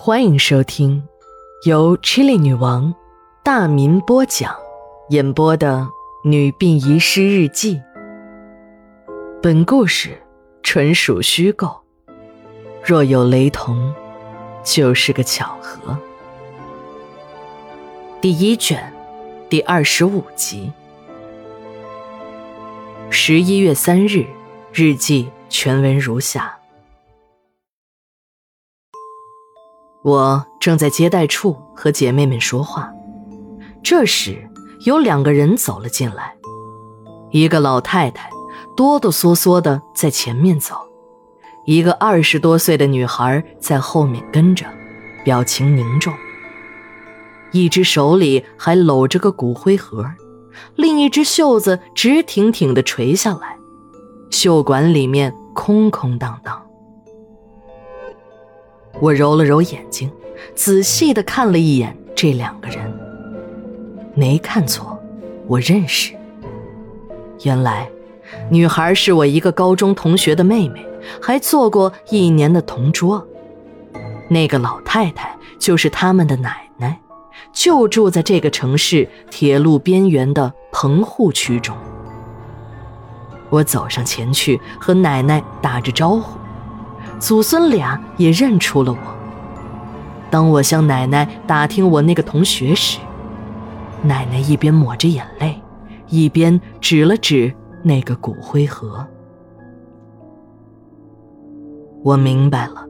欢迎收听由 Chili 女王大民播讲、演播的《女病遗失日记》。本故事纯属虚构，若有雷同，就是个巧合。第一卷第二十五集。十一月三日，日记全文如下。我正在接待处和姐妹们说话，这时有两个人走了进来，一个老太太哆哆嗦嗦的在前面走，一个二十多岁的女孩在后面跟着，表情凝重，一只手里还搂着个骨灰盒，另一只袖子直挺挺的垂下来，袖管里面空空荡荡。我揉了揉眼睛，仔细的看了一眼这两个人，没看错，我认识。原来，女孩是我一个高中同学的妹妹，还做过一年的同桌。那个老太太就是他们的奶奶，就住在这个城市铁路边缘的棚户区中。我走上前去和奶奶打着招呼。祖孙俩也认出了我。当我向奶奶打听我那个同学时，奶奶一边抹着眼泪，一边指了指那个骨灰盒。我明白了，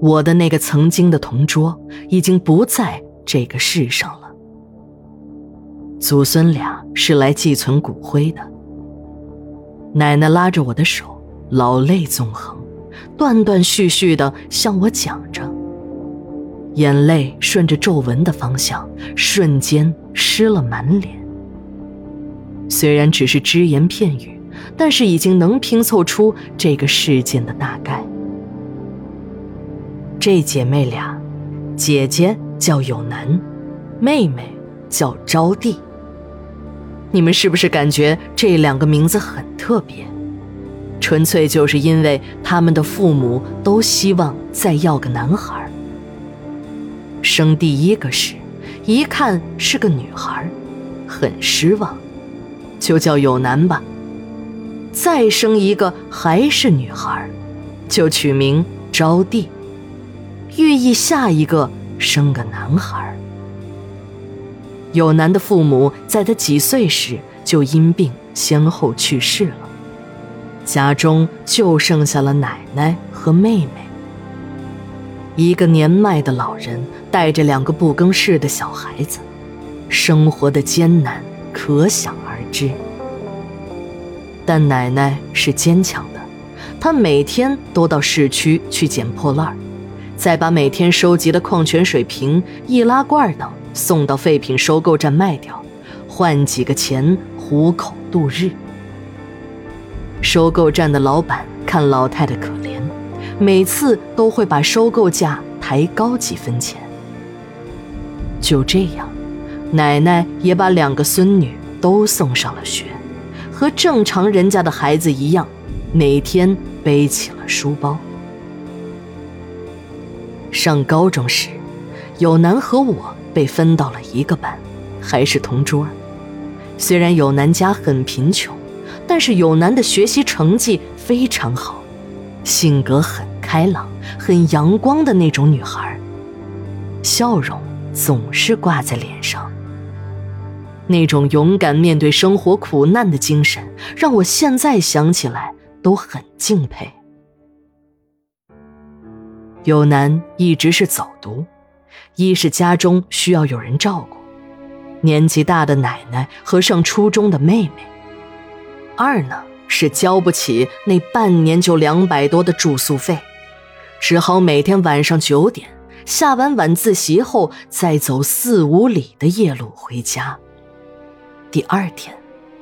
我的那个曾经的同桌已经不在这个世上了。祖孙俩是来寄存骨灰的。奶奶拉着我的手，老泪纵横。断断续续的向我讲着，眼泪顺着皱纹的方向，瞬间湿了满脸。虽然只是只言片语，但是已经能拼凑出这个事件的大概。这姐妹俩，姐姐叫有南，妹妹叫招娣。你们是不是感觉这两个名字很特别？纯粹就是因为他们的父母都希望再要个男孩。生第一个时，一看是个女孩，很失望，就叫有男吧。再生一个还是女孩，就取名招娣，寓意下一个生个男孩。有男的父母在他几岁时就因病先后去世了。家中就剩下了奶奶和妹妹。一个年迈的老人带着两个不更事的小孩子，生活的艰难可想而知。但奶奶是坚强的，她每天都到市区去捡破烂再把每天收集的矿泉水瓶、易拉罐等送到废品收购站卖掉，换几个钱糊口度日。收购站的老板看老太太可怜，每次都会把收购价抬高几分钱。就这样，奶奶也把两个孙女都送上了学，和正常人家的孩子一样，每天背起了书包。上高中时，有男和我被分到了一个班，还是同桌。虽然有男家很贫穷。但是有男的学习成绩非常好，性格很开朗、很阳光的那种女孩，笑容总是挂在脸上。那种勇敢面对生活苦难的精神，让我现在想起来都很敬佩。有男一直是走读，一是家中需要有人照顾，年纪大的奶奶和上初中的妹妹。二呢是交不起那半年就两百多的住宿费，只好每天晚上九点下完晚自习后，再走四五里的夜路回家。第二天，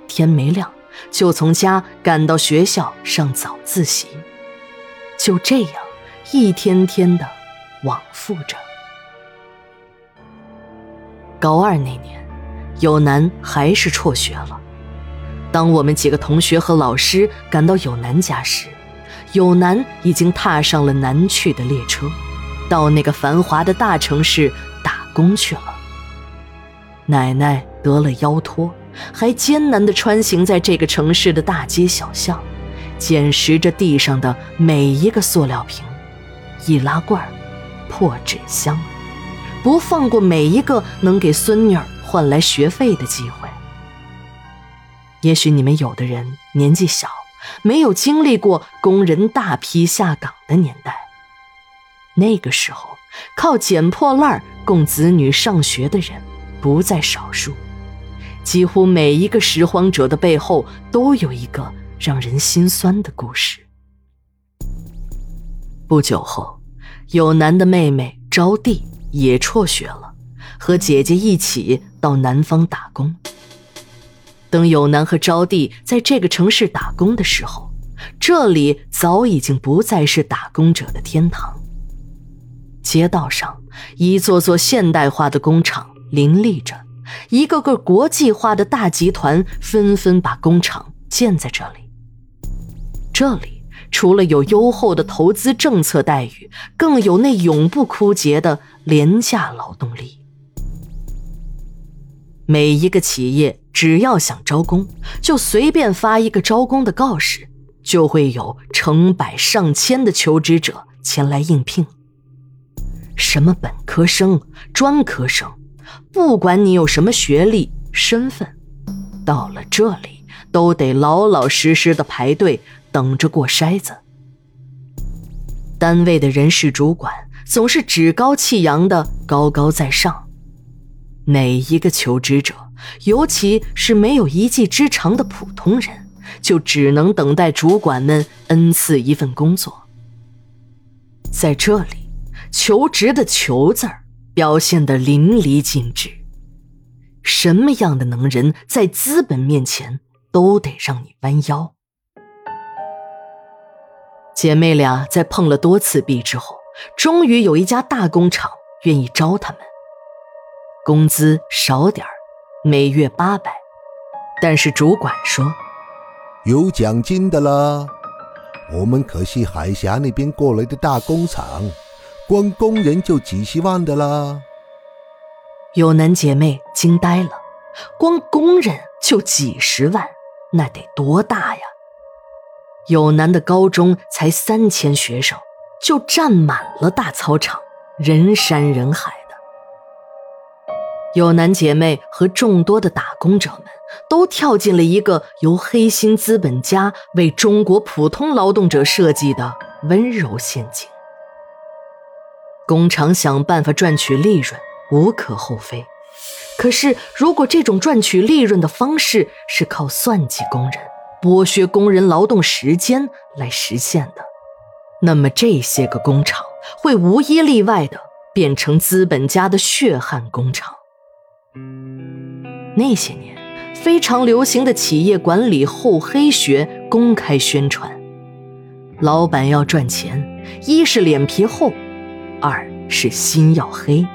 天没亮就从家赶到学校上早自习，就这样一天天的往复着。高二那年，有男还是辍学了。当我们几个同学和老师赶到有南家时，有南已经踏上了南去的列车，到那个繁华的大城市打工去了。奶奶得了腰托，还艰难地穿行在这个城市的大街小巷，捡拾着地上的每一个塑料瓶、易拉罐、破纸箱，不放过每一个能给孙女儿换来学费的机会。也许你们有的人年纪小，没有经历过工人大批下岗的年代。那个时候，靠捡破烂供子女上学的人不在少数。几乎每一个拾荒者的背后，都有一个让人心酸的故事。不久后，有男的妹妹招娣也辍学了，和姐姐一起到南方打工。等有南和招娣在这个城市打工的时候，这里早已经不再是打工者的天堂。街道上，一座座现代化的工厂林立着，一个个国际化的大集团纷纷把工厂建在这里。这里除了有优厚的投资政策待遇，更有那永不枯竭的廉价劳动力。每一个企业只要想招工，就随便发一个招工的告示，就会有成百上千的求职者前来应聘。什么本科生、专科生，不管你有什么学历、身份，到了这里都得老老实实的排队等着过筛子。单位的人事主管总是趾高气扬的高高在上。哪一个求职者，尤其是没有一技之长的普通人，就只能等待主管们恩赐一份工作。在这里，求职的“求”字儿表现得淋漓尽致。什么样的能人，在资本面前都得让你弯腰。姐妹俩在碰了多次壁之后，终于有一家大工厂愿意招他们。工资少点儿，每月八百，但是主管说有奖金的啦。我们可是海峡那边过来的大工厂，光工人就几十万的啦。有男姐妹惊呆了，光工人就几十万，那得多大呀？有男的高中才三千学生，就占满了大操场，人山人海。有男姐妹和众多的打工者们都跳进了一个由黑心资本家为中国普通劳动者设计的温柔陷阱。工厂想办法赚取利润无可厚非，可是如果这种赚取利润的方式是靠算计工人、剥削工人劳动时间来实现的，那么这些个工厂会无一例外的变成资本家的血汗工厂。那些年，非常流行的企业管理厚黑学公开宣传。老板要赚钱，一是脸皮厚，二是心要黑。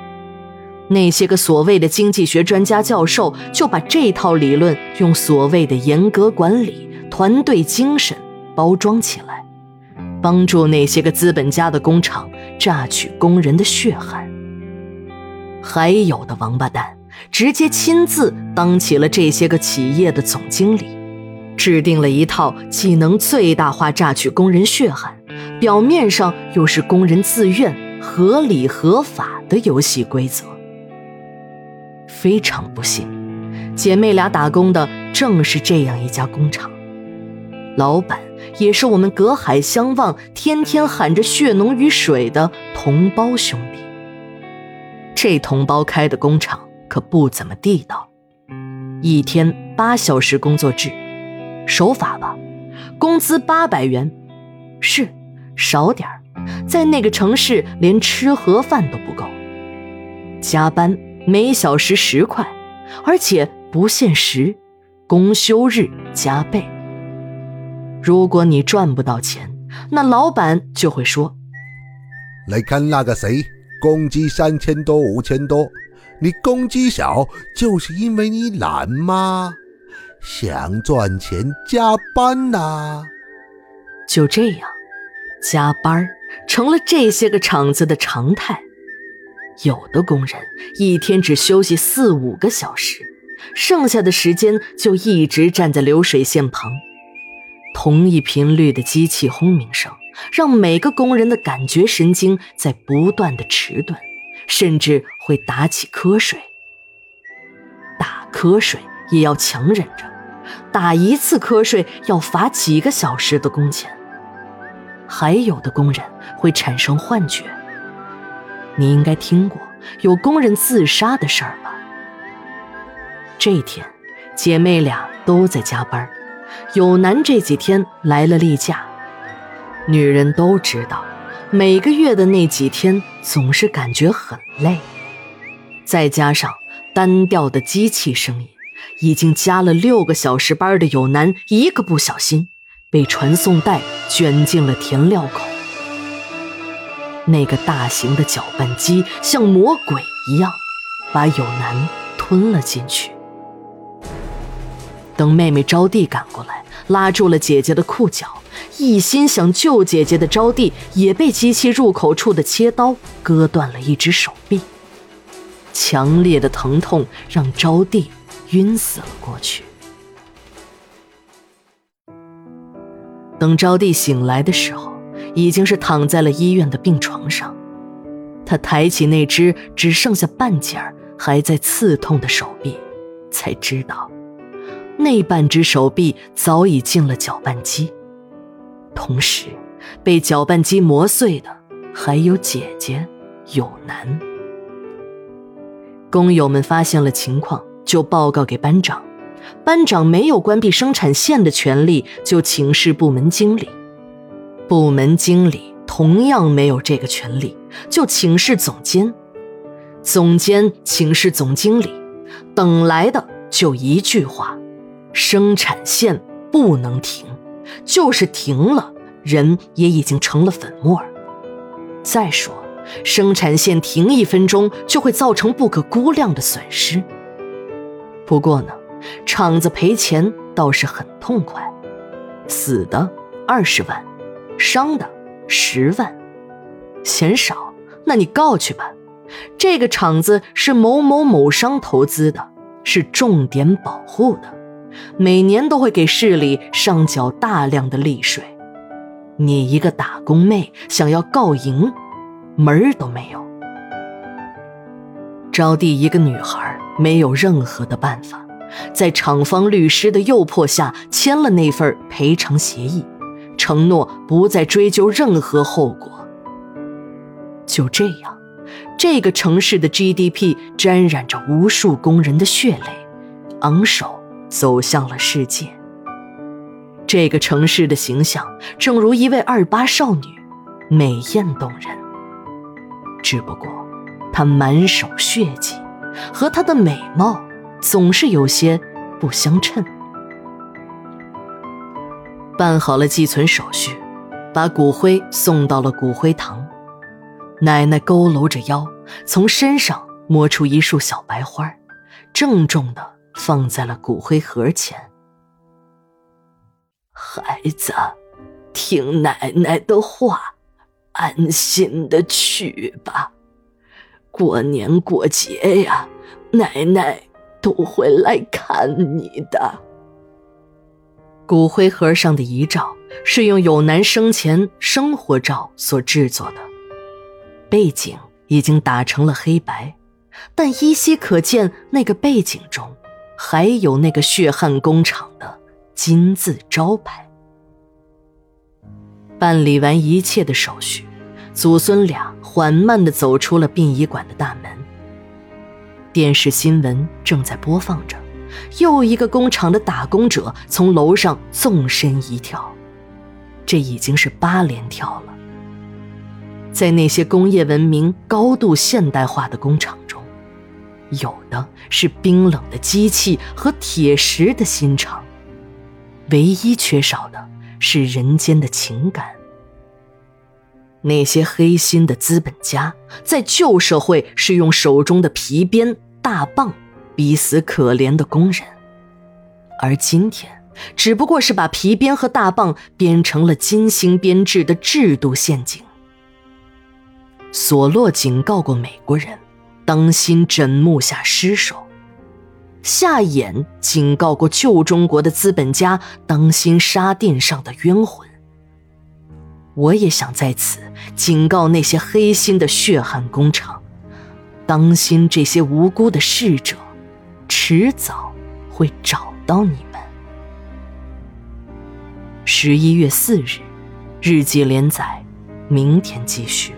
那些个所谓的经济学专家教授，就把这套理论用所谓的严格管理、团队精神包装起来，帮助那些个资本家的工厂榨取工人的血汗。还有的王八蛋。直接亲自当起了这些个企业的总经理，制定了一套既能最大化榨取工人血汗，表面上又是工人自愿、合理合法的游戏规则。非常不幸，姐妹俩打工的正是这样一家工厂，老板也是我们隔海相望、天天喊着血浓于水的同胞兄弟。这同胞开的工厂。可不怎么地道，一天八小时工作制，守法吧，工资八百元，是少点儿，在那个城市连吃盒饭都不够。加班每小时十块，而且不限时，公休日加倍。如果你赚不到钱，那老板就会说：“来看那个谁，工资三千多、五千多。”你工资小，就是因为你懒吗？想赚钱加班呐！就这样，加班成了这些个厂子的常态。有的工人一天只休息四五个小时，剩下的时间就一直站在流水线旁。同一频率的机器轰鸣声，让每个工人的感觉神经在不断的迟钝，甚至会打起瞌睡。打瞌睡也要强忍着，打一次瞌睡要罚几个小时的工钱。还有的工人会产生幻觉。你应该听过有工人自杀的事儿吧？这天，姐妹俩都在加班，有男这几天来了例假。女人都知道，每个月的那几天总是感觉很累，再加上单调的机器声音，已经加了六个小时班的有男一个不小心被传送带卷进了填料口。那个大型的搅拌机像魔鬼一样，把有男吞了进去。等妹妹招娣赶过来，拉住了姐姐的裤脚，一心想救姐姐的招娣也被机器入口处的切刀割断了一只手臂。强烈的疼痛让招娣晕死了过去。等招娣醒来的时候。已经是躺在了医院的病床上，他抬起那只只剩下半截儿还在刺痛的手臂，才知道，那半只手臂早已进了搅拌机，同时，被搅拌机磨碎的还有姐姐有男。工友们发现了情况，就报告给班长，班长没有关闭生产线的权利，就请示部门经理。部门经理同样没有这个权利，就请示总监，总监请示总经理，等来的就一句话：生产线不能停，就是停了，人也已经成了粉末。再说，生产线停一分钟就会造成不可估量的损失。不过呢，厂子赔钱倒是很痛快，死的二十万。伤的十万，嫌少？那你告去吧。这个厂子是某某某商投资的，是重点保护的，每年都会给市里上缴大量的利税。你一个打工妹想要告赢，门儿都没有。招娣一个女孩没有任何的办法，在厂方律师的诱迫下签了那份赔偿协议。承诺不再追究任何后果。就这样，这个城市的 GDP 沾染着无数工人的血泪，昂首走向了世界。这个城市的形象，正如一位二八少女，美艳动人。只不过，她满手血迹，和她的美貌总是有些不相称。办好了寄存手续，把骨灰送到了骨灰堂。奶奶佝偻着腰，从身上摸出一束小白花，郑重的放在了骨灰盒前。孩子，听奶奶的话，安心的去吧。过年过节呀，奶奶都会来看你的。骨灰盒上的遗照是用有男生前生活照所制作的，背景已经打成了黑白，但依稀可见那个背景中还有那个血汗工厂的金字招牌。办理完一切的手续，祖孙俩缓慢地走出了殡仪馆的大门。电视新闻正在播放着。又一个工厂的打工者从楼上纵身一跳，这已经是八连跳了。在那些工业文明、高度现代化的工厂，有的是冰冷的机器和铁石的心肠，唯一缺少的是人间的情感。那些黑心的资本家在旧社会是用手中的皮鞭、大棒。逼死可怜的工人，而今天只不过是把皮鞭和大棒编成了精心编制的制度陷阱，索洛警告过美国人，当心枕木下尸首；夏衍警告过旧中国的资本家，当心沙甸上的冤魂。我也想在此警告那些黑心的血汗工厂，当心这些无辜的逝者，迟早会找到你们。十一月四日，日记连载，明天继续。